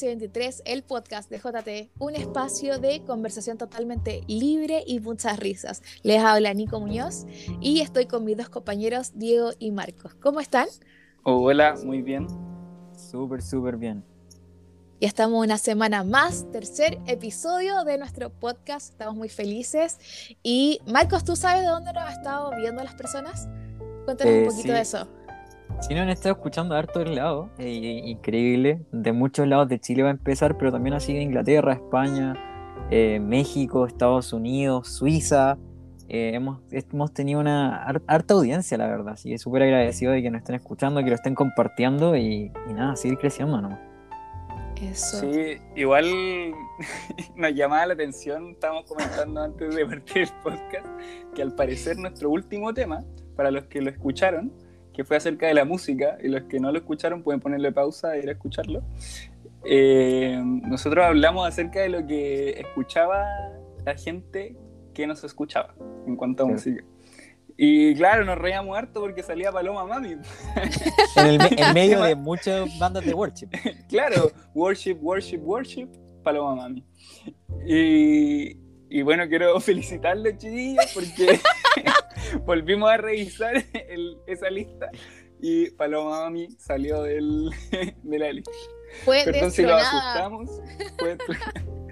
Bienvenidos a Espacio 23, el podcast de JT, un espacio de conversación totalmente libre y muchas risas. Les habla Nico Muñoz y estoy con mis dos compañeros Diego y Marcos. ¿Cómo están? Hola, muy bien. Súper, súper bien. Ya estamos una semana más, tercer episodio de nuestro podcast. Estamos muy felices. Y Marcos, ¿tú sabes de dónde nos han estado viendo las personas? Cuéntanos un Eh, poquito sí. de eso. Si no han estado escuchando de hartos lados, eh, increíble. De muchos lados de Chile va a empezar, pero también así de Inglaterra, España, eh, México, Estados Unidos, Suiza. Eh, hemos, hemos tenido una har- harta audiencia, la verdad. Así que súper agradecido de que nos estén escuchando, que lo estén compartiendo y, y nada, seguir creciendo nomás. Eso. Sí, igual nos llamaba la atención, estábamos comentando antes de partir el podcast, que al parecer nuestro último tema, para los que lo escucharon, que fue acerca de la música, y los que no lo escucharon pueden ponerle pausa e ir a escucharlo, eh, nosotros hablamos acerca de lo que escuchaba la gente que nos escuchaba en cuanto a música. Y claro, nos reíamos harto porque salía Paloma Mami. En, el me- en medio de muchas bandas de worship. Claro, worship, worship, worship, Paloma Mami. Y, y bueno, quiero felicitarlos, chiquillos, porque volvimos a revisar el- esa lista y Paloma Mami salió del, de la lista. Fue Perdón si los asustamos. fue-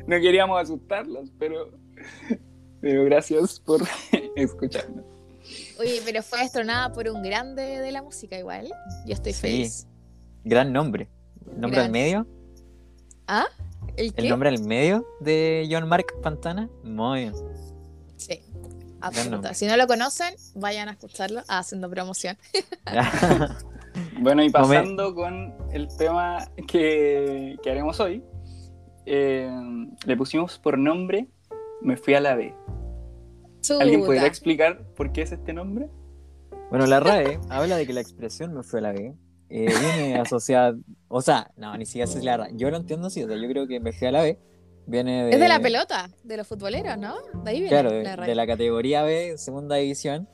no queríamos asustarlos, pero, pero gracias por escucharnos. Oye, pero fue destronada por un grande de la música igual. Yo estoy Sí. feliz. Gran nombre. ¿Nombre al Gran. medio? ¿Ah? ¿El qué? ¿El nombre al medio de John Mark Pantana? Muy bien. Sí. Absoluta. Si no lo conocen, vayan a escucharlo ah, haciendo promoción. Bueno, y No me- pasando con el tema que, que haremos hoy, eh, le pusimos por nombre Me fui a la B. ¿Alguien podría explicar por qué es este nombre? Bueno, la RAE habla de que la expresión me fue a la B. eh, viene asociada, o sea, no, ni siquiera es la. Yo lo entiendo así, o sea, yo creo que me fui a la B. Viene de, Es de la pelota, de los futboleros, ¿no? De ahí viene Claro, de, la de raíz. la categoría B, segunda división,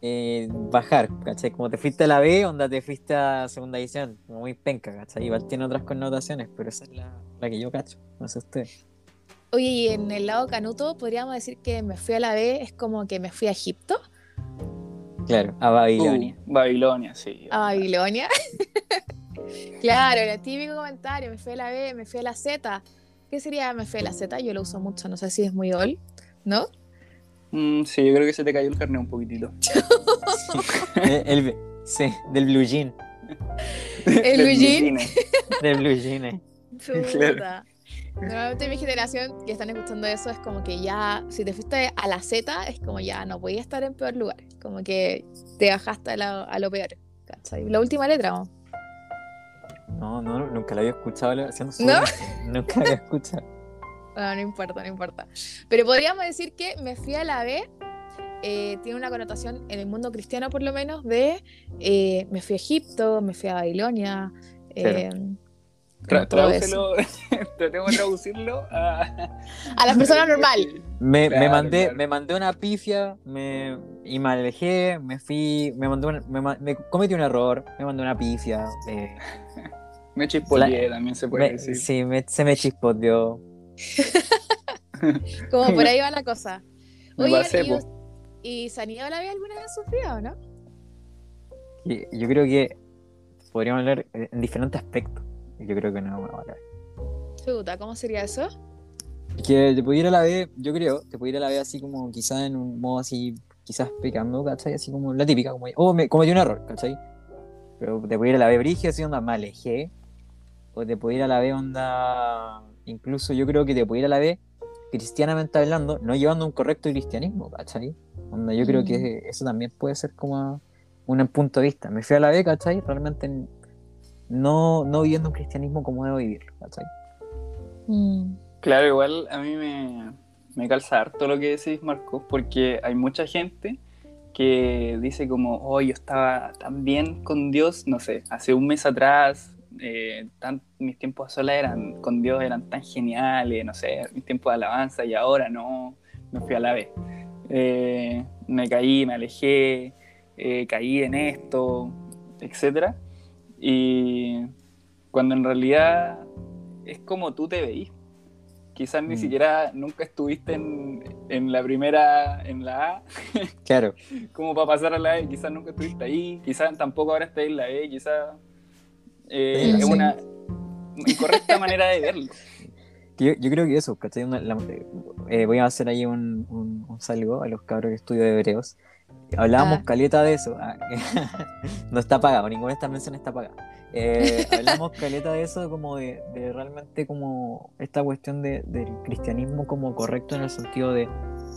eh, bajar, ¿cachai? Como te fuiste a la B, onda te fuiste a segunda división, como muy penca, ¿cachai? Igual tiene otras connotaciones, pero esa es la, la que yo cacho, no sé usted. Oye, y en el lado canuto podríamos decir que me fui a la B, es como que me fui a Egipto, Claro, a Babilonia. Uh, Babilonia, sí. a Babilonia. claro, el típico comentario, me fui a la B, me fui a la Z. ¿Qué sería me fui a la Z? Yo lo uso mucho, no sé si es muy old, ¿no? Mm, sí, yo creo que se te cayó el carnet un poquitito. Eh, el- sí, del blue jean, El Del blue jean. del blue jean. eh. Chuta. Normalmente mi generación que están escuchando eso es como que ya, si te fuiste a la Z, es como ya no podías estar en peor lugar. Como que te bajaste a, la- a lo peor. ¿cachai? La última letra. ¿no? No, no, nunca la había escuchado haciendo su ¿No? Nunca la había escuchado. Bueno, no importa, no importa. Pero podríamos decir que me fui a la B. eh, tiene una connotación en el mundo cristiano, por lo menos, de eh, me fui a Egipto, me fui a Babilonia. eh, Tra- tradúcelo, tratemos de traducirlo a, A la persona normal. Me, me mandé, claro. me mandé una pifia me, y me alejé, me fui, me mandé una- me, cometí un error, me mandé una pifia. eh, Me chispoteé, también se puede me- decir. sí, me- se me chispoteó. Como por ahí va la cosa. Pasé, ¿y, ¿y Sanidad la ve alguna vez sufrido o no? Yo creo que podríamos hablar en diferentes aspectos. Yo creo que no vamos a hablar. Chuta, ¿cómo sería eso? Que te pudiera la B, yo creo, te pudiera la B así como quizás en un modo así, quizás pecando, ¿cachai? Así como la típica, como, oh, me cometí un error, ¿cachai? Pero te pudiera ir a la B brígida, así onda, me alejé. O te pudiera ir a la B onda, incluso yo creo que te pudiera ir a la B cristianamente hablando, no llevando un correcto cristianismo, ¿cachai? Onda, yo creo Mm. que eso también puede ser como un punto de vista. Me fui a la B, ¿cachai? Realmente no, no viviendo un cristianismo como debo vivirlo, ¿cachai? Mm, Claro, igual a mí me, me calza harto lo que decís, Marcos, porque hay mucha gente que dice como, oh, yo estaba tan bien con Dios, no sé, hace un mes atrás, eh, tan- mis tiempos a solas eran, con Dios eran tan geniales, no sé, mis tiempos de alabanza y ahora no, me fui a la vez. Eh, me caí, me alejé, eh, caí en esto, etcétera. Y, cuando en realidad es como tú te veís. Quizás ni Mm. siquiera nunca estuviste en, en la primera, en la A, Claro. como para pasar a la E, quizás nunca estuviste ahí, quizás tampoco ahora estás en la E, quizás eh, es una incorrecta manera de verlo. Yo, yo creo que eso, ¿cachai? Una- la- eh, voy a hacer ahí un, un, un saludo a los cabros que estudio de hebreos. Hablábamos Ah. caleta de eso. ah, no está pagado, ninguna de estas menciones está pagada. Eh, hablamos caleta de eso, como de, de realmente como esta cuestión de, del cristianismo como correcto en el sentido de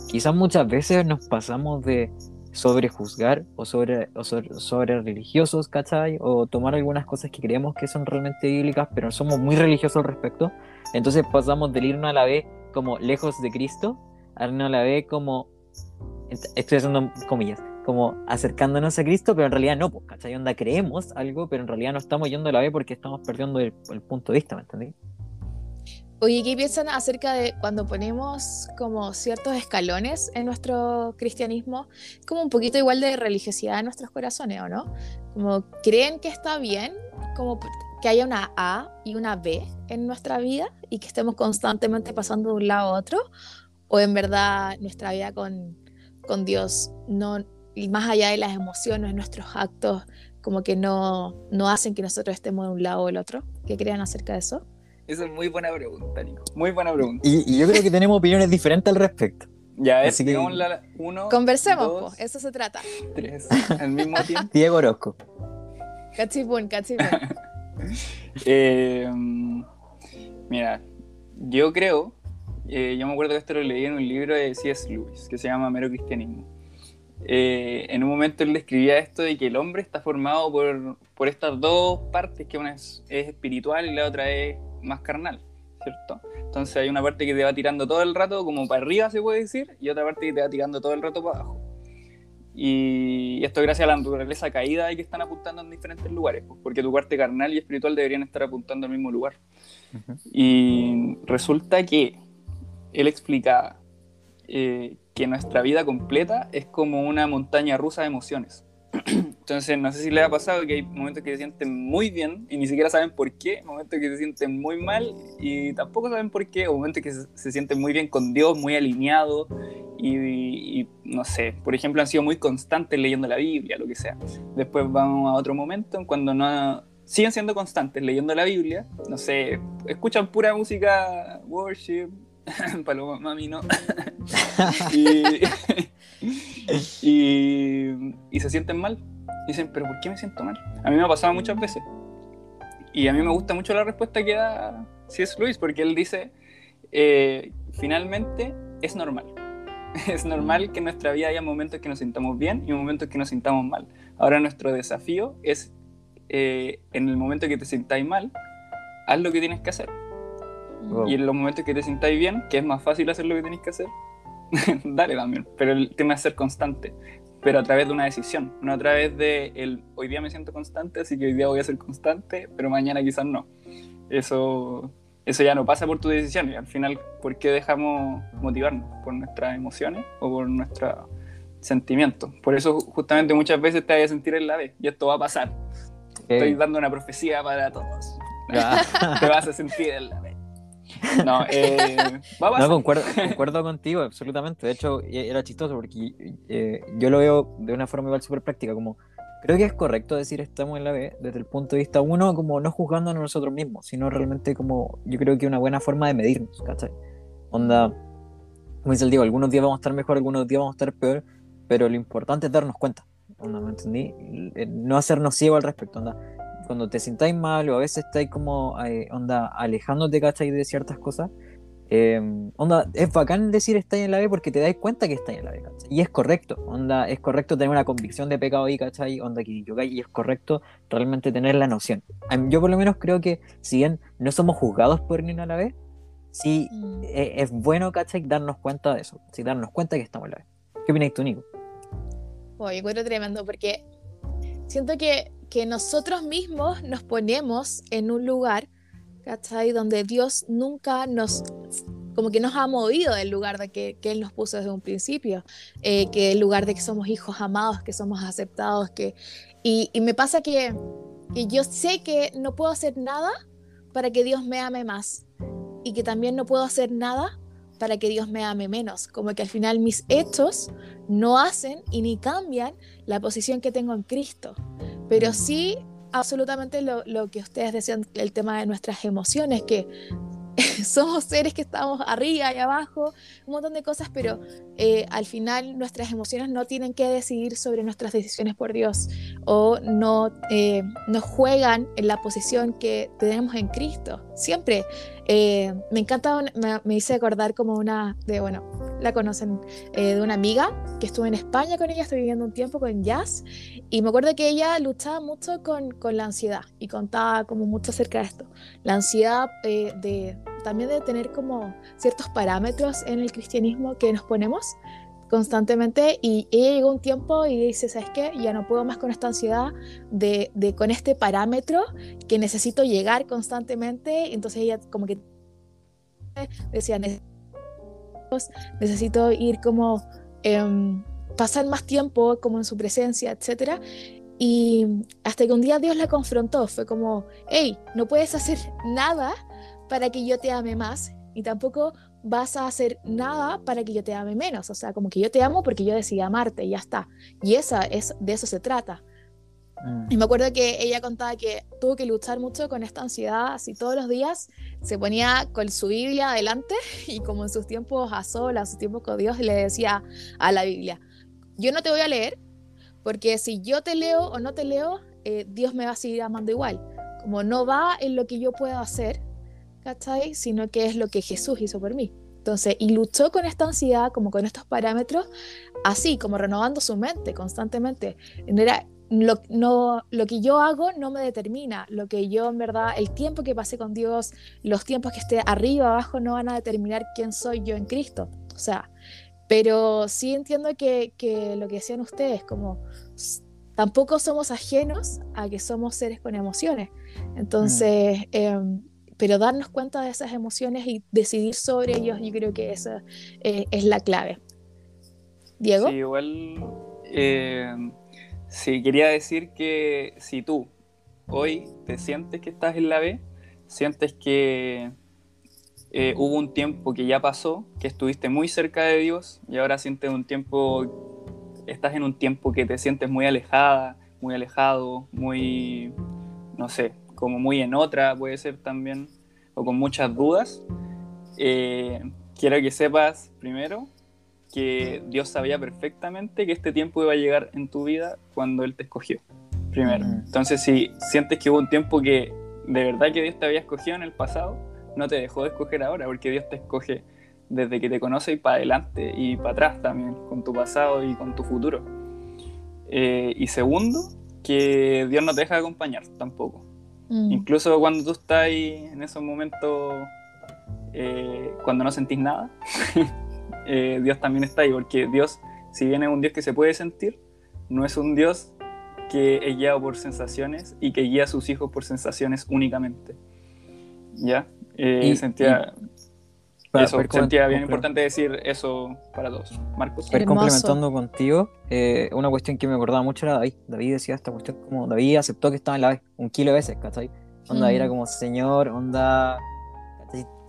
quizás muchas veces nos pasamos de sobrejuzgar o sobre, o sobre, sobre religiosos, ¿cachai? O tomar algunas cosas que creemos que son realmente bíblicas, pero somos muy religiosos al respecto. Entonces pasamos del irnos a la vez como lejos de Cristo, a irnos a la vez como, estoy haciendo comillas, como acercándonos a Cristo, pero en realidad no, pues, ¿cachai? Onda, creemos algo, pero en realidad no estamos yendo a la vez porque estamos perdiendo el, el punto de vista, ¿me entendí? Oye, ¿qué piensan acerca de cuando ponemos como ciertos escalones en nuestro cristianismo? Como un poquito igual de religiosidad en nuestros corazones, ¿o no? Como creen que está bien, como que haya una A y una B en nuestra vida y que estemos constantemente pasando de un lado a otro, o en verdad nuestra vida con, con Dios no y más allá de las emociones, nuestros actos como que no, no hacen que nosotros estemos de un lado o el otro. ¿Qué creen acerca de eso? Esa es muy buena pregunta, Nico. Muy buena pregunta. Y, y yo creo que tenemos opiniones diferentes al respecto. Ya, es, Así que- la uno, Conversemos, dos, po, eso se trata. tres, al mismo tiempo. Diego Orozco. Cachipún, cachipún. Eh, mira, yo creo, eh, yo me acuerdo que esto lo leí en un libro de C.S. Lewis que se llama Mero Cristianismo. Eh, en un momento él describía esto de que el hombre está formado por, por estas dos partes, que una es, es espiritual y la otra es más carnal, ¿cierto? Entonces hay una parte que te va tirando todo el rato como para arriba, se puede decir, y otra parte que te va tirando todo el rato para abajo. Y esto gracias a la naturaleza caída y que están apuntando en diferentes lugares, pues, porque tu parte carnal y espiritual deberían estar apuntando al mismo lugar. Y resulta que él explicaba eh, que nuestra vida completa es como una montaña rusa de emociones. Entonces, no sé si les ha pasado que hay momentos que se sienten muy bien y ni siquiera saben por qué, momentos que se sienten muy mal y tampoco saben por qué, o momentos que se, sienten muy bien con Dios, muy alineados y, y, no sé, por ejemplo, han sido muy constantes leyendo la Biblia, lo que sea. Después vamos a otro momento en cuando no siguen siendo constantes leyendo la Biblia, no sé, escuchan pura música, worship, Paloma Mami, no. y, y, y se sienten mal. Dicen, pero ¿por qué me siento mal? A mí me ha pasado muchas veces. Y a mí me gusta mucho la respuesta que da C.S. Luis, porque él dice, eh, finalmente es normal. Es normal que en nuestra vida haya momentos que nos sintamos bien y momentos que nos sintamos mal. Ahora nuestro desafío es, eh, en el momento que te sintáis mal, haz lo que tienes que hacer. Wow. Y en los momentos que te sintáis bien, que es más fácil hacer lo que tenéis que hacer, dale también. Pero el tema es ser constante. Pero a través de una decisión, no a través de el hoy día me siento constante, así que hoy día voy a ser constante, pero mañana quizás no. Eso, eso ya no pasa por tu decisión. Y al final, ¿por qué dejamos motivarnos? ¿Por nuestras emociones o por nuestros sentimientos? Por eso, justamente, muchas veces te vas a sentir en la B, y esto va a pasar. Estoy dando una profecía para todos. Ya. te vas a sentir en la B. No, eh, a. No, concuerdo, concuerdo contigo, absolutamente. De hecho, e- era chistoso porque eh, yo lo veo de una forma igual súper práctica, como creo que es correcto decir estamos en la B desde el punto de vista uno, como no juzgándonos nosotros mismos, sino realmente como yo creo que una buena forma de medirnos, ¿cachai? Onda, como dice el Diego, algunos días vamos a estar mejor, algunos días vamos a estar peor, pero lo importante es darnos cuenta, onda, ¿me entendí? Eh, No hacernos ciegos al respecto, onda. Cuando te sintáis mal o a veces estáis como, eh, onda, alejándote, ¿cachai? De ciertas cosas, eh, onda, es bacán decir estáis en la B porque te dais cuenta que estáis en la B, ¿cachai? Y es correcto, onda, es correcto tener una convicción de pecado ahí, ¿cachai? Onda que y es correcto realmente tener la noción. Yo por lo menos creo que si bien no somos juzgados por ir a la B, sí Mm. eh, es bueno, ¿cachai? Darnos cuenta de eso, sí, darnos cuenta que estamos en la B. ¿Qué opinas tú, Nico? Oye, encuentro tremendo porque siento que, que nosotros mismos nos ponemos en un lugar, ¿cachai? Donde Dios nunca nos, como que nos ha movido del lugar de que, que Él nos puso desde un principio, eh, que el lugar de que somos hijos amados, que somos aceptados, que... Y, y me pasa que que yo sé que no puedo hacer nada para que Dios me ame más y que también no puedo hacer nada para que Dios me ame menos, como que al final mis hechos no hacen y ni cambian la posición que tengo en Cristo, pero sí absolutamente lo, lo que ustedes decían, el tema de nuestras emociones, que somos seres que estamos arriba y abajo, un montón de cosas, pero eh, al final nuestras emociones no tienen que decidir sobre nuestras decisiones por Dios o no, eh, no juegan en la posición que tenemos en Cristo. Siempre eh, me encanta, me, hice acordar como una, de, bueno, la conocen, de una amiga que estuve en España con ella, estoy viviendo un tiempo con Jazz, y me acuerdo que ella luchaba mucho con, con la ansiedad y contaba como mucho acerca de esto. La ansiedad de también de tener como ciertos parámetros en el cristianismo que nos ponemos constantemente y ella llegó un tiempo y dice, ¿sabes qué? Ya no puedo más con esta ansiedad de, de con este parámetro que necesito llegar constantemente. Entonces ella como que decía, necesito ir como eh, pasar más tiempo como en su presencia, etcétera. Y hasta que un día Dios la confrontó, fue como, hey, no puedes hacer nada para que yo te ame más y tampoco vas a hacer nada para que yo te ame menos. O sea, como que yo te amo porque yo decidí amarte y ya está. Y esa es, de eso se trata. Mm. Y me acuerdo que ella contaba que tuvo que luchar mucho con esta ansiedad, así todos los días se ponía con su Biblia adelante y como en sus tiempos a solas, sus tiempos con Dios, le decía a la Biblia, yo no te voy a leer porque si yo te leo o no te leo, eh, Dios me va a seguir amando igual. Como no va en lo que yo puedo hacer, ¿cachai? Sino que es lo que Jesús hizo por mí. Entonces, y luchó con esta ansiedad, como con estos parámetros, así, como renovando su mente constantemente. Era, lo, no, lo que yo hago no me determina, lo que yo en verdad, el tiempo que pasé con Dios, los tiempos que esté arriba, abajo, no van a determinar quién soy yo en Cristo. O sea, pero sí entiendo que, que lo que decían ustedes, como tampoco somos ajenos a que somos seres con emociones. Entonces, mm. eh, pero darnos cuenta de esas emociones y decidir sobre ellos, yo creo que esa eh, es la clave. Diego. Sí, igual, eh, sí, quería decir que si tú hoy te sientes que estás en la B, sientes que eh, hubo un tiempo que ya pasó, que estuviste muy cerca de Dios y ahora sientes un tiempo, estás en un tiempo que te sientes muy alejada, muy alejado, muy, no sé, como muy en otra, puede ser también, o con muchas dudas, eh, quiero que sepas primero que Dios sabía perfectamente que este tiempo iba a llegar en tu vida cuando Él te escogió. Primero. Entonces, si sientes que hubo un tiempo que de verdad que Dios te había escogido en el pasado, no te dejó de escoger ahora, porque Dios te escoge desde que te conoce y para adelante y para atrás también, con tu pasado y con tu futuro. Eh, y segundo, que Dios no te deja de acompañar tampoco. Mm. Incluso cuando tú estás ahí en esos momentos, eh, cuando no sentís nada, eh, Dios también está ahí, porque Dios, si bien es un Dios que se puede sentir, no es un Dios que es guiado por sensaciones y que guía a sus hijos por sensaciones únicamente. ¿Ya? Eh, sentía, eso, sentía bien importante decir eso para todos. Marcos. complementando contigo, eh, una cuestión que me acordaba mucho era David. David decía esta cuestión como David aceptó que estaba en la vez un kilo de veces, ¿cachai? Onda, era como, Señor, onda,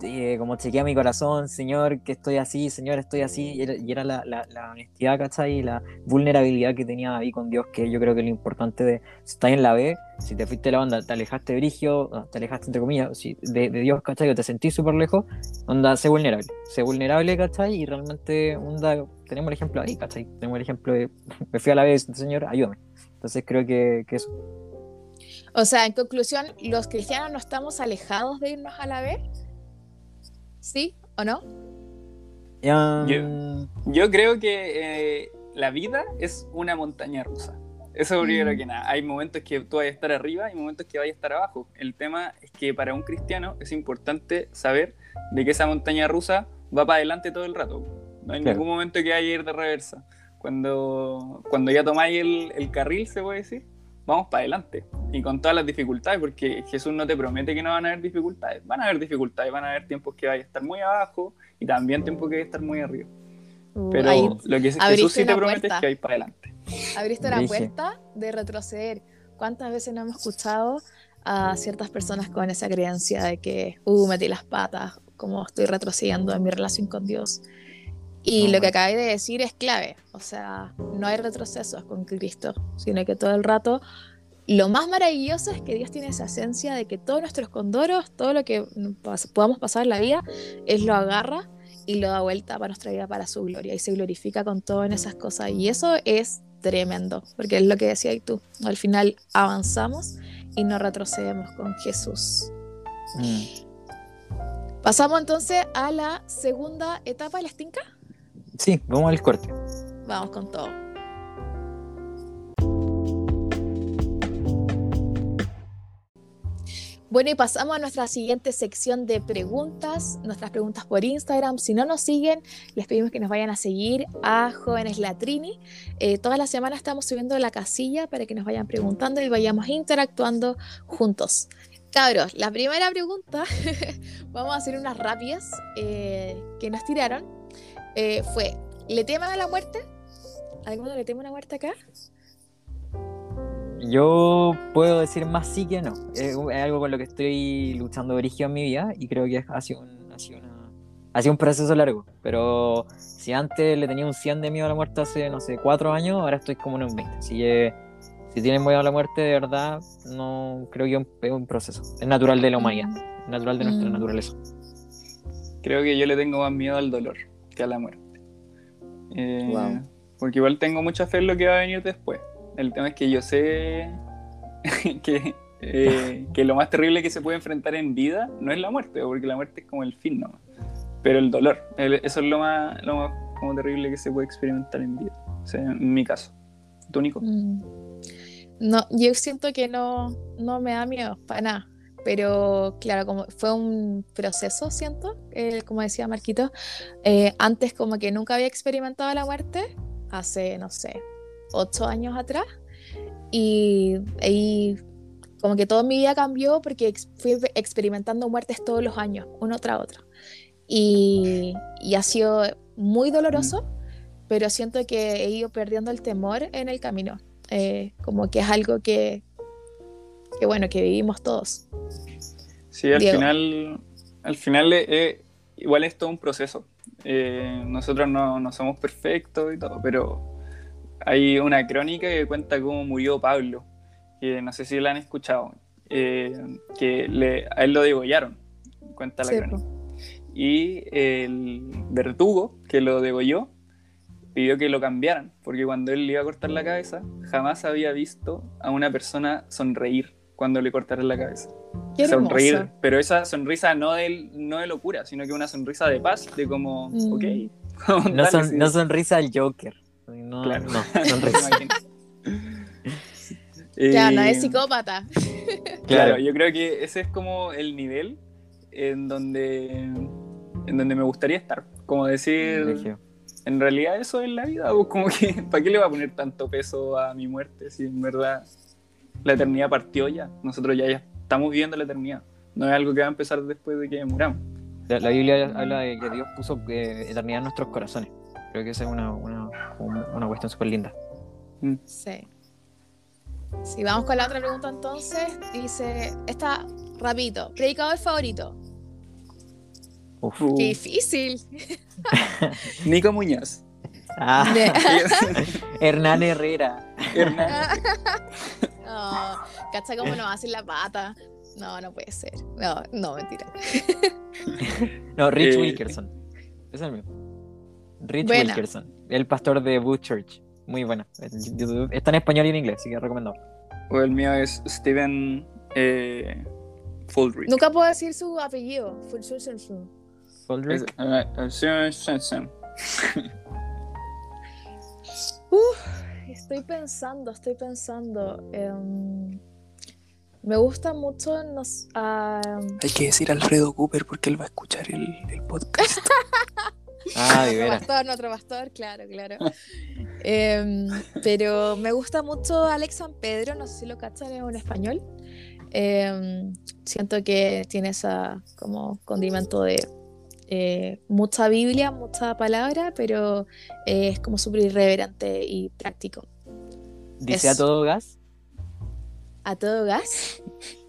eh, como chequea mi corazón, Señor, que estoy así, Señor, estoy así, y era, la, la, la, honestidad, ¿cachai? Y la vulnerabilidad que tenía David con Dios, que yo creo que lo importante de, si estás en la B, si te fuiste de la onda, te alejaste de Brigio, te alejaste entre comillas, de, de, Dios, ¿cachai? O te sentís súper lejos, onda, sé vulnerable, sé vulnerable, ¿cachai? Y realmente, onda, tenemos el ejemplo ahí, ¿cachai? Tenemos el ejemplo de, me fui a la B, Señor, ayúdame. Entonces creo que, que eso. O sea, en conclusión, los cristianos no estamos alejados de irnos a la B, ¿Sí o no? Yo, creo que eh, la vida es una montaña rusa. Eso primero mm. que nada. Hay momentos que tú vas a estar arriba y momentos que vas a estar abajo. El tema es que para un cristiano es importante saber de que esa montaña rusa va para adelante todo el rato. No hay ningún momento que haya ir de reversa. Cuando, cuando ya tomáis el, el carril, se puede decir, vamos para adelante. Y con todas las dificultades, porque Jesús no te promete que no van a haber dificultades. Van a haber dificultades, van a haber tiempos que vaya a estar muy abajo y también tiempos que vaya a estar muy arriba. Uh, Pero lo que Jesús sí te promete es que hay para adelante. Abriste la puerta de retroceder. ¿Cuántas veces no hemos escuchado a ciertas personas con esa creencia de que, uh, metí las patas, como estoy retrocediendo en mi relación con Dios? Y lo que acabé de decir es clave, o sea, no hay retrocesos con Cristo, sino que todo el rato lo más maravilloso es que Dios tiene esa esencia de que todos nuestros condoros, todo lo que podamos pasar en la vida, Él lo agarra y lo da vuelta para nuestra vida, para su gloria, y se glorifica con todo en esas cosas. Y eso es tremendo, porque es lo que decías tú, al final avanzamos y no retrocedemos con Jesús. Mm. Pasamos entonces a la segunda etapa, ¿la estinca? Sí, vamos al corte. Vamos con todo. Bueno, y pasamos a nuestra siguiente sección de preguntas, nuestras preguntas por Instagram. Si no nos siguen, les pedimos que nos vayan a seguir a Jóvenes Latrini. Eh, todas las semanas estamos subiendo la casilla para que nos vayan preguntando y vayamos interactuando juntos. Cabros, la primera pregunta, vamos a hacer unas rápidas eh, que nos tiraron. Eh, fue, ¿le teman a la muerte? ¿Alguno le teme a la muerte acá? Yo puedo decir más sí que no. Es, algo con lo que estoy luchando origen en mi vida y creo que ha sido, un, ha, sido ha sido un proceso largo. Pero si antes le tenía un 100 de miedo a la muerte hace, no sé, cuatro años, ahora estoy como en un 20. Así que si tienen miedo a la muerte, de verdad, no creo que es un, proceso. Es natural de la humanidad, es natural de nuestra mm. naturaleza. Creo que yo le tengo más miedo al dolor que a la muerte. Eh, porque igual tengo mucha fe en lo que va a venir después. El tema es que yo sé eh, que, lo más terrible que se puede enfrentar en vida no es la muerte, porque la muerte es como el fin ¿no? Pero el dolor, eso es lo más, lo más como terrible que se puede experimentar en vida. O sea, en mi caso. ¿Tú, Nico? Mm. No, yo siento que no, no me da miedo, para nada. Pero claro, como fue un proceso, siento, como decía Marquito, eh, antes como que nunca había experimentado la muerte, hace, no sé, ocho años atrás. Y ahí como que toda mi vida cambió porque fui experimentando muertes todos los años, uno tras otro. Y, y ha sido muy doloroso, pero siento que he ido perdiendo el temor en el camino. Eh, como que es algo que, que, bueno, que vivimos todos. Sí, al final, al final eh, igual es todo un proceso. Eh, nosotros no, no somos perfectos y todo, pero hay una crónica que cuenta cómo murió Pablo, que no sé si la han escuchado, eh, que le, a él lo degollaron, cuenta la crónica. Y el verdugo que lo degolló pidió que lo cambiaran, porque cuando él le iba a cortar la cabeza, jamás había visto a una persona sonreír cuando le cortaran la cabeza. Qué sonreír, pero esa sonrisa no de, no de locura, sino que una sonrisa de paz, de como, mm. ok. no, no sonrisa al Joker. No, claro. no, ya, no es psicópata. Claro, yo creo que ese es como el nivel en donde, en donde me gustaría estar. Como decir, en realidad eso es la vida, como que, ¿para qué le va a poner tanto peso a mi muerte si en verdad la eternidad partió ya? Nosotros ya, ya estamos viviendo la eternidad. No es algo que va a empezar después de que muramos. La, Biblia habla de que Dios puso eh, eternidad en nuestros corazones. Creo que esa es una, una, una cuestión súper linda. Mm. Sí. Si vamos con la otra pregunta entonces, dice, está rapidito, predicador favorito. Uf. Qué difícil. Nico Muñoz. Ah. Hernán Herrera. Hernán. no, cacha cómo nos hacen la pata. No, no puede ser. No, no, mentira. no, Rich eh, Wilkerson. Es el mío. Rich Wilkerson, el pastor de Booth Church. Muy buena. Está en español y en inglés, así que recomiendo. O el mío es Steven eh. Nunca puedo decir su apellido. Estoy pensando, estoy pensando. Um, me gusta mucho. Nos, uh, Hay que decir Alfredo Cooper porque él va a escuchar el, el podcast. Ah, de veras. pastor, nuestro pastor, claro, claro. Em, pero me gusta mucho Alex San Pedro, no sé si lo cachan en español. Em, siento que tiene esa como condimento de eh, mucha Biblia, mucha palabra, pero eh, es como súper irreverente y práctico. ¿Dice a todo gas? a todo gas.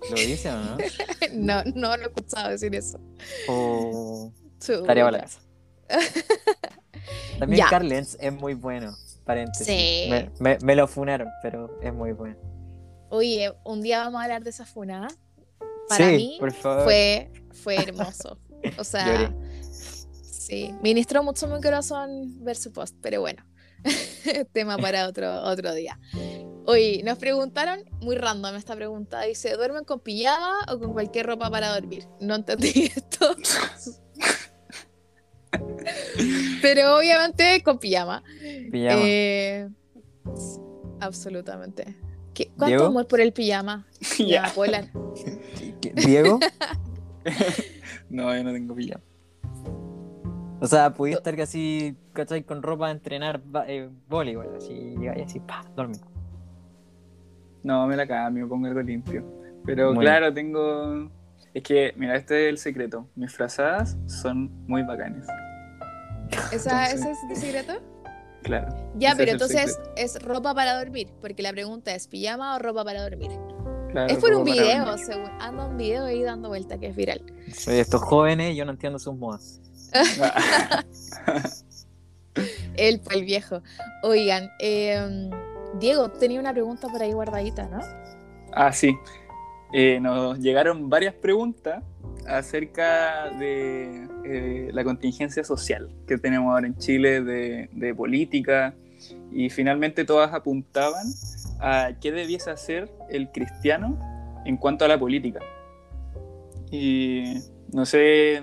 ¿Lo dice o no? no, no lo he escuchado decir eso. O Chuta. tarea para la casa. También. Carlens es muy bueno. Paréntesis. Sí. Me, me- me lo funaron, pero es muy bueno. Oye, un día vamos a hablar de esa funada. Para sí, mí por favor. fue, fue hermoso. O sea, Lloré. Sí, ministró mucho mi corazón ver su post, pero bueno, tema para otro, otro día. Oye, nos preguntaron, muy random esta pregunta, dice, ¿duermen con pijama o con cualquier ropa para dormir? No entendí esto. pero obviamente con pijama. Pijama. Eh, absolutamente. ¿Qué- ¿Cuánto ¿Diego? amor por el pijama? Ya. Ya, Polar. ¿Qué- ¿Diego? No, yo no tengo pijama. O sea, podía estar casi, ¿cachai? Con ropa de entrenar eh, voleibol, así, y así, pa, dormir. No, me la cambio, pongo algo limpio. Pero Muy claro, tengo. Es que, mira, este es el secreto. Mis frazadas son muy bacanes. ¿Esa, Entonces- ¿Ese es tu secreto? Claro. Ya, pero entonces secreto. es ropa para dormir, porque la pregunta es pijama o ropa para dormir. Claro, es por un video, según anda un video ahí dando vuelta que es viral. Soy de estos jóvenes yo no entiendo sus modas. Él fue el viejo. Oigan, eh, Diego, tenía una pregunta por ahí guardadita, ¿no? Ah, sí. Eh, nos llegaron varias preguntas acerca de eh, la contingencia social que tenemos ahora en Chile, de, de política, y finalmente todas apuntaban a qué debiese hacer el cristiano en cuanto a la política. Y no sé,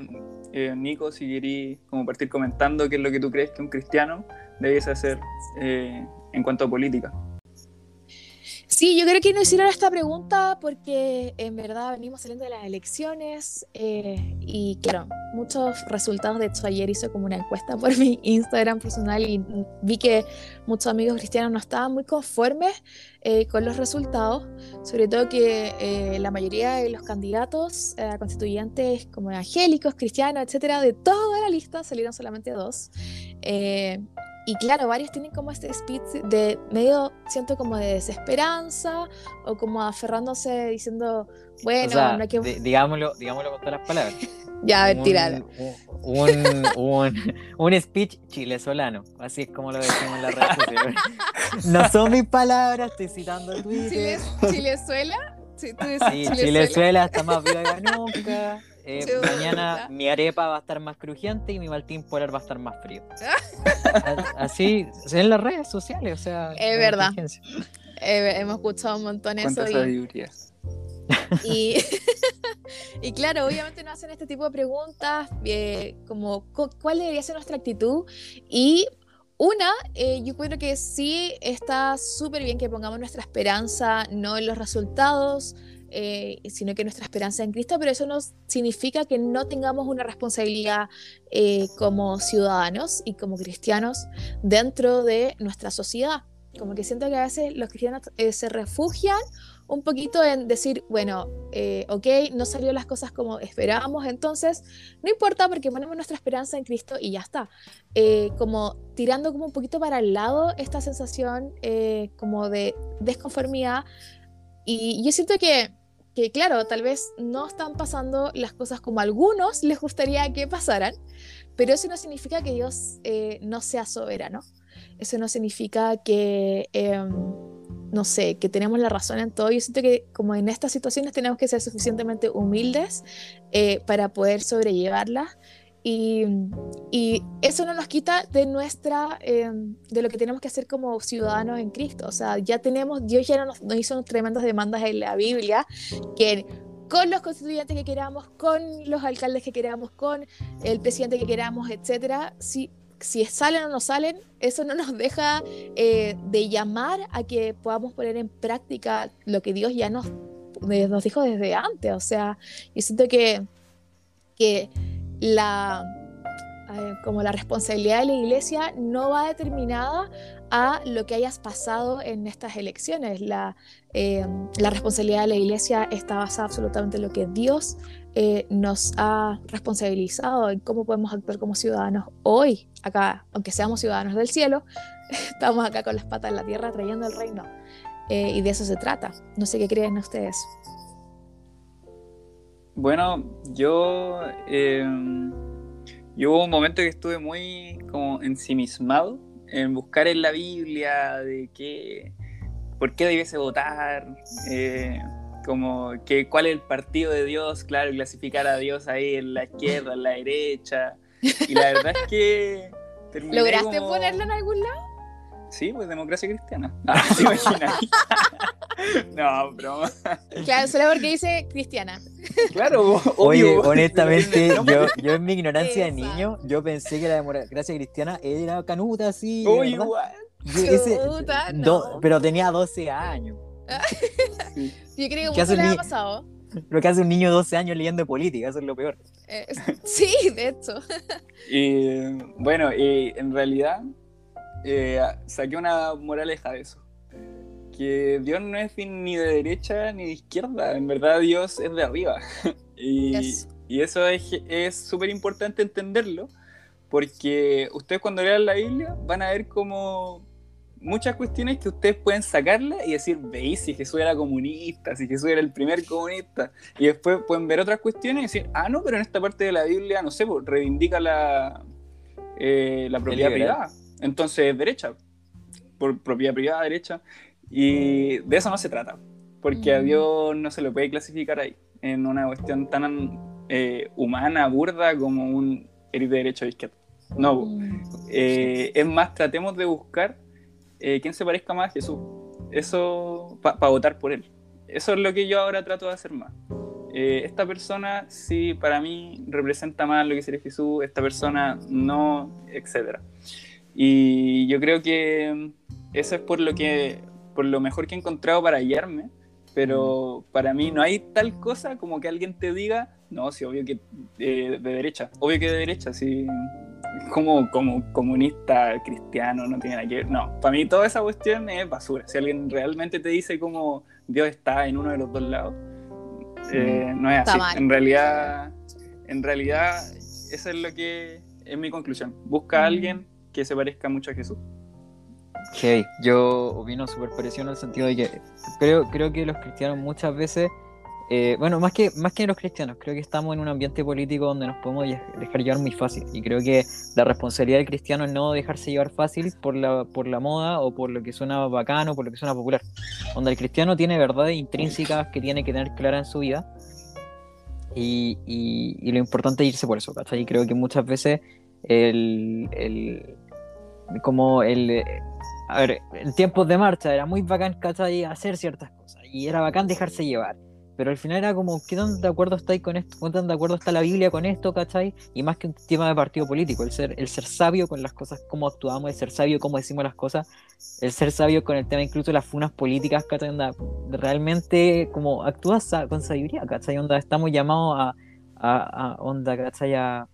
eh, Nico, si querí como partir comentando qué es lo que tú crees que un cristiano debiese hacer eh, en cuanto a política. Sí, yo creo que nos hicieron esta pregunta porque en verdad venimos saliendo de las elecciones eh, y claro, muchos resultados. De hecho, ayer hice como una encuesta por mi Instagram personal y vi que muchos amigos cristianos no estaban muy conformes eh, con los resultados, sobre todo que eh, la mayoría de los candidatos eh, a constituyentes como evangélicos, cristianos, etcétera, de toda la lista salieron solamente dos. Y claro, varios tienen como este speech de medio, siento como de desesperanza o como aferrándose diciendo, bueno, o sea, no hay que... di- digámoslo, digámoslo con todas las palabras. ya, a ver, tirar. Un, un, un, un speech chilesolano, así es como lo decimos en redes sociales. No son mis palabras, estoy citando Twitter. Chile, ¿Chilezuela? Sí, tú dices Sí, Chilezuela. Chilezuela está más viva que nunca. Eh, Chuta. mañana mi arepa va a estar más crujiente y mi Martín Polar va a estar más frío. A- Así en las redes sociales, o sea. Es verdad. Eh, hemos escuchado un montón eso ¿Cuánta y? Y, y claro, obviamente nos hacen este tipo de preguntas, eh, como cu- cuál debería ser nuestra actitud. Y una, eh, yo creo que sí está súper bien que pongamos nuestra esperanza no en los resultados, eh, sino que nuestra esperanza en Cristo, pero eso no significa que no tengamos una responsabilidad eh, como ciudadanos y como cristianos dentro de nuestra sociedad. Como que siento que a veces los cristianos eh, se refugian un poquito en decir, bueno, eh, ok, no salió las cosas como esperábamos, entonces no importa porque ponemos nuestra esperanza en Cristo y ya está. Eh, como tirando como un poquito para el lado esta sensación eh, como de desconformidad. Y yo siento que, que, claro, tal vez no están pasando las cosas como algunos les gustaría que pasaran, pero eso no significa que Dios eh, no sea soberano. Eso no significa que... em, no sé, que tenemos la razón en todo. Yo siento que como en estas situaciones tenemos que ser suficientemente humildes eh, para poder sobrellevarlas. Y, y eso no nos quita de nuestra, eh, de lo que tenemos que hacer como ciudadanos en Cristo. O sea, ya tenemos, Dios ya nos, nos hizo tremendas demandas en la Biblia, que con los constituyentes que queramos, con los alcaldes que queramos, con el presidente que queramos, etcétera, si, si salen o no salen, eso no nos deja eh, de llamar a que podamos poner en práctica lo que Dios ya nos, nos dijo desde antes. O sea, yo siento que, que la, como la responsabilidad de la iglesia no va determinada a lo que hayas pasado en estas elecciones. La, eh, responsabilidad de la iglesia está basada absolutamente en lo que Dios eh, nos ha responsabilizado, en cómo podemos actuar como ciudadanos hoy, acá, aunque seamos ciudadanos del cielo, estamos acá con las patas en la tierra trayendo el reino. eh, y de eso se trata. No sé qué creen ustedes. Bueno, yo, eh, yo hubo un momento que estuve muy como ensimismado en buscar en la Biblia de qué, por qué debiese votar, eh, como que cuál es el partido de Dios, claro, clasificar a Dios ahí en la izquierda, en la derecha. Y la verdad es que ¿Lograste como- ponerlo en algún lado? Sí, pues democracia cristiana. Ah, ¿te imaginas? no, broma. Claro, solo porque dice cristiana. Claro, Oye, obvio. honestamente, No, yo, yo en mi ignorancia de niño, yo pensé que la democracia cristiana era canuta, así. verdad. igual. Yo ese- Chuta, do- no. pero tenía 12 años. Sí. Yo creo ¿Qué que hace mucho le ha pasado. Lo que hace un niño de 12 años leyendo de política, eso es lo peor. Eh, sí, de hecho. Y bueno, y en realidad eh, saqué una moraleja de eso. Que Dios no es ni de derecha ni de izquierda, en verdad Dios es de arriba. y, Yes. y eso es es súper importante entenderlo, porque ustedes cuando lean la Biblia van a ver como muchas cuestiones que ustedes pueden sacarla y decir, veis si Jesús era comunista, si Jesús era el primer comunista. Y después pueden ver otras cuestiones y decir, ah, no, pero en esta parte de la Biblia, no sé, pues, reivindica la, eh, la propiedad privada. Entonces, derecha. Por propiedad privada, derecha. Y de eso no se trata. Porque a Mm. Dios no se lo puede clasificar ahí. En una cuestión tan eh, humana, burda, como un eres de derecha o izquierda. No. Mm. Eh, es más, tratemos de buscar eh, quién se parezca más a Jesús. Eso, para votar por él. Eso es lo que yo ahora trato de hacer más. Eh, esta persona sí para mí representa más lo que sería Jesús, esta persona no, etc. Y yo creo que mm, eso es por lo que por lo mejor que he encontrado para guiarme, pero para mí no hay tal cosa como que alguien te diga, no, sí, obvio que eh, de derecha, obvio que de derecha, sí, como, como comunista cristiano, no tiene nada que ver. No, para mí toda esa cuestión es basura. Si alguien realmente te dice como Dios está en uno de los dos lados, eh, no es así. En realidad, en realidad, eso es lo que es mi conclusión. Busca a Mm. alguien que se parezca mucho a Jesús. Hey, yo opino súper parecido en el sentido de que creo, creo que los cristianos muchas veces, eh, bueno, más que, más que los cristianos, creo que estamos en un ambiente político donde nos podemos dejar llevar muy fácil. Y creo que la responsabilidad del cristiano es no dejarse llevar fácil por la, por la moda o por lo que suena bacano, por lo que suena popular. Donde el cristiano tiene verdades intrínsecas que tiene que tener claras en su vida. Y, y- lo importante es irse por eso, ¿cachai? Y creo que muchas veces el- como el, eh, a ver, en tiempos de marcha era muy bacán, ¿cachai? Hacer ciertas cosas. Y era bacán dejarse llevar. Pero al final era como, ¿qué tan de acuerdo estáis con esto? ¿Qué tan de acuerdo está la Biblia con esto, ¿cachai? Y más que un tema de partido político, el ser, el ser sabio con las cosas, cómo actuamos, el ser sabio cómo decimos las cosas, el ser sabio con el tema incluso de las funas políticas, ¿cachai? Onda, realmente como actúas con sabiduría, ¿cachai? Onda, estamos llamados a, a, a onda, ¿cachai? A-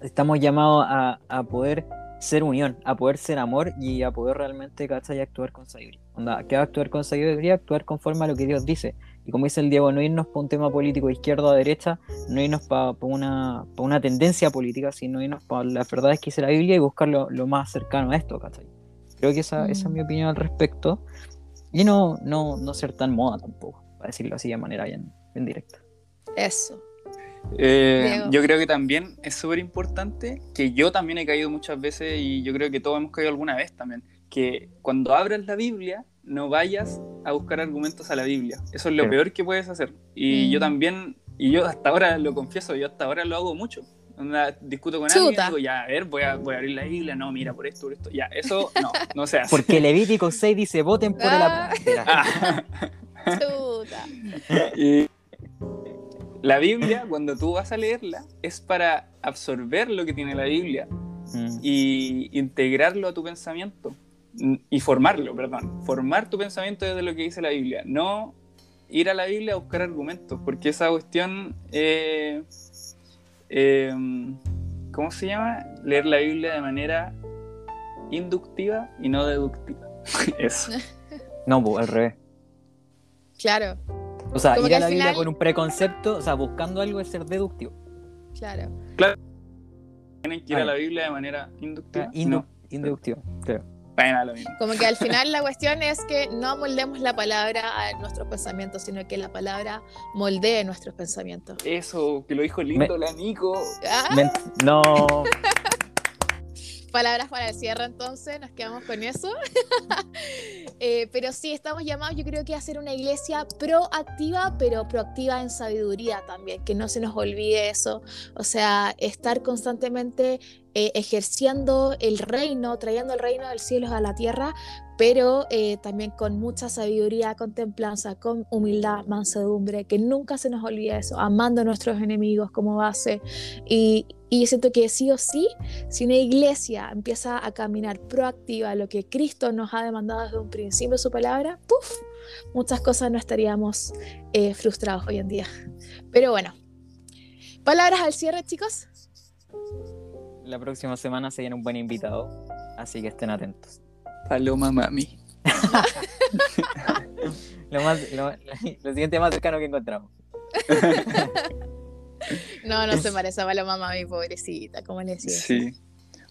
estamos llamados a, a poder ser unión, a poder ser amor y a poder realmente, ¿cachai? Actuar con sabiduría. Onda, ¿qué va a actuar con sabiduría? Actuar conforme a lo que Dios dice. Y como dice el Diego, no irnos por un tema político izquierda o derecha, no irnos para una, pa una tendencia política, sino irnos para las verdades que dice la Biblia y buscar lo, lo más cercano a esto, ¿cachai? Creo que esa, esa es mi opinión al respecto. Y no, no, no ser tan moda tampoco, para decirlo así de manera bien, bien directa. Eso. Eh, yo creo que también es súper importante, que yo también he caído muchas veces y yo creo que todos hemos caído alguna vez también, que cuando abras la Biblia no vayas a buscar argumentos a la Biblia. Eso es lo Sí. peor que puedes hacer. Y Mm. yo también, y yo hasta ahora lo confieso, yo hasta ahora lo hago mucho. Onda, discuto con alguien y Chuta. digo, ya, a ver, voy a, voy a abrir la Biblia, no, mira, por esto, por esto. Ya, eso no, no se hace. Porque Levítico 6 dice, voten por el Ah. apóstol. Ah. Chuta. Y la Biblia, cuando tú vas a leerla, es para absorber lo que tiene la Biblia Mm. y integrarlo a tu pensamiento Mm, y formarlo, perdón, formar tu pensamiento desde lo que dice la Biblia, no ir a la Biblia a buscar argumentos, porque esa cuestión, eh, eh, ¿cómo se llama? Leer la Biblia de manera inductiva y no deductiva. Eso. No, pues, al revés. Claro, O sea, Como ir a la Biblia final- con un preconcepto, o sea, buscando algo es ser deductivo. claro. Tienen que ir a la Biblia de manera inductiva. Indu- No. Inductivo, creo. Bueno, lo mismo. Como que al final la cuestión es que no moldemos la palabra a nuestros pensamientos, sino que la palabra moldee nuestros pensamientos. Eso, que lo dijo lindo la Nico. Ah, no. palabras para el cierre entonces, nos quedamos con eso. Eh, pero sí, estamos llamados yo creo que a ser una iglesia proactiva, pero proactiva en sabiduría también, que no se nos olvide eso. O sea, estar constantemente eh, ejerciendo el reino, trayendo el reino del cielo a la tierra, pero eh, también con mucha sabiduría, con templanza, con humildad, mansedumbre, que nunca se nos olvide eso, amando a nuestros enemigos como base. Y, y yo siento que sí o sí, si una iglesia empieza a caminar proactiva, lo que Cristo nos ha demandado desde un principio de su palabra, ¡puf! muchas cosas no estaríamos eh, frustrados hoy en día. Pero bueno, palabras al cierre, chicos. La próxima semana se viene un buen invitado, así que estén atentos. Paloma mami. Lo, más, lo, lo siguiente más cercano que encontramos. No, no se parece a Paloma Mami, pobrecita, como le decía. Sí.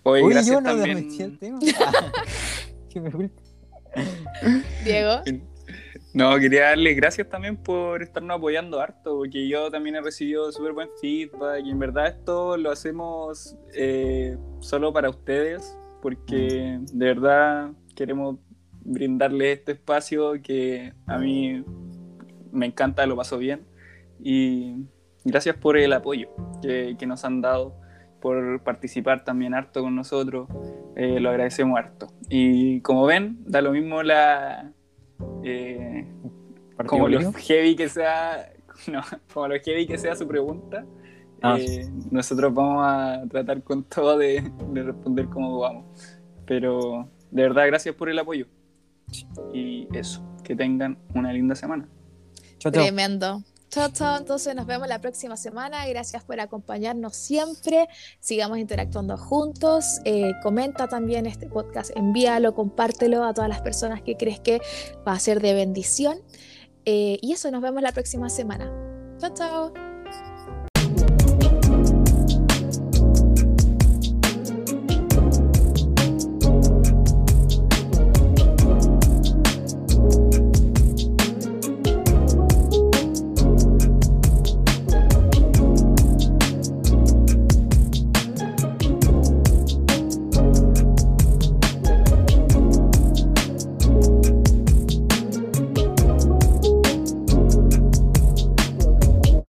Oye, Uy, gracias yo no también. el tema. Qué me. Diego. No, quería darle gracias también por estarnos apoyando harto, porque yo también he recibido súper buen feedback y en verdad esto lo hacemos eh, solo para ustedes, porque de verdad queremos brindarle este espacio que a mí me encanta, lo paso bien. Y gracias por el apoyo que, que nos han dado, por participar también harto con nosotros, eh, lo agradecemos harto. Y como ven, da lo mismo la... eh, ¿Partido como lo heavy que sea no, como lo heavy que sea su pregunta Ah, eh, nosotros vamos a tratar con todo de, de responder como vamos pero de verdad gracias por el apoyo y eso que tengan una linda semana Chao, chao. Tremendo. Chao, chao. Entonces nos vemos la próxima semana. Gracias por acompañarnos siempre. Sigamos interactuando juntos. Eh, comenta también este podcast, envíalo, compártelo a todas las personas que crees que va a ser de bendición. Eh, y eso, nos vemos la próxima semana. Chao, chao.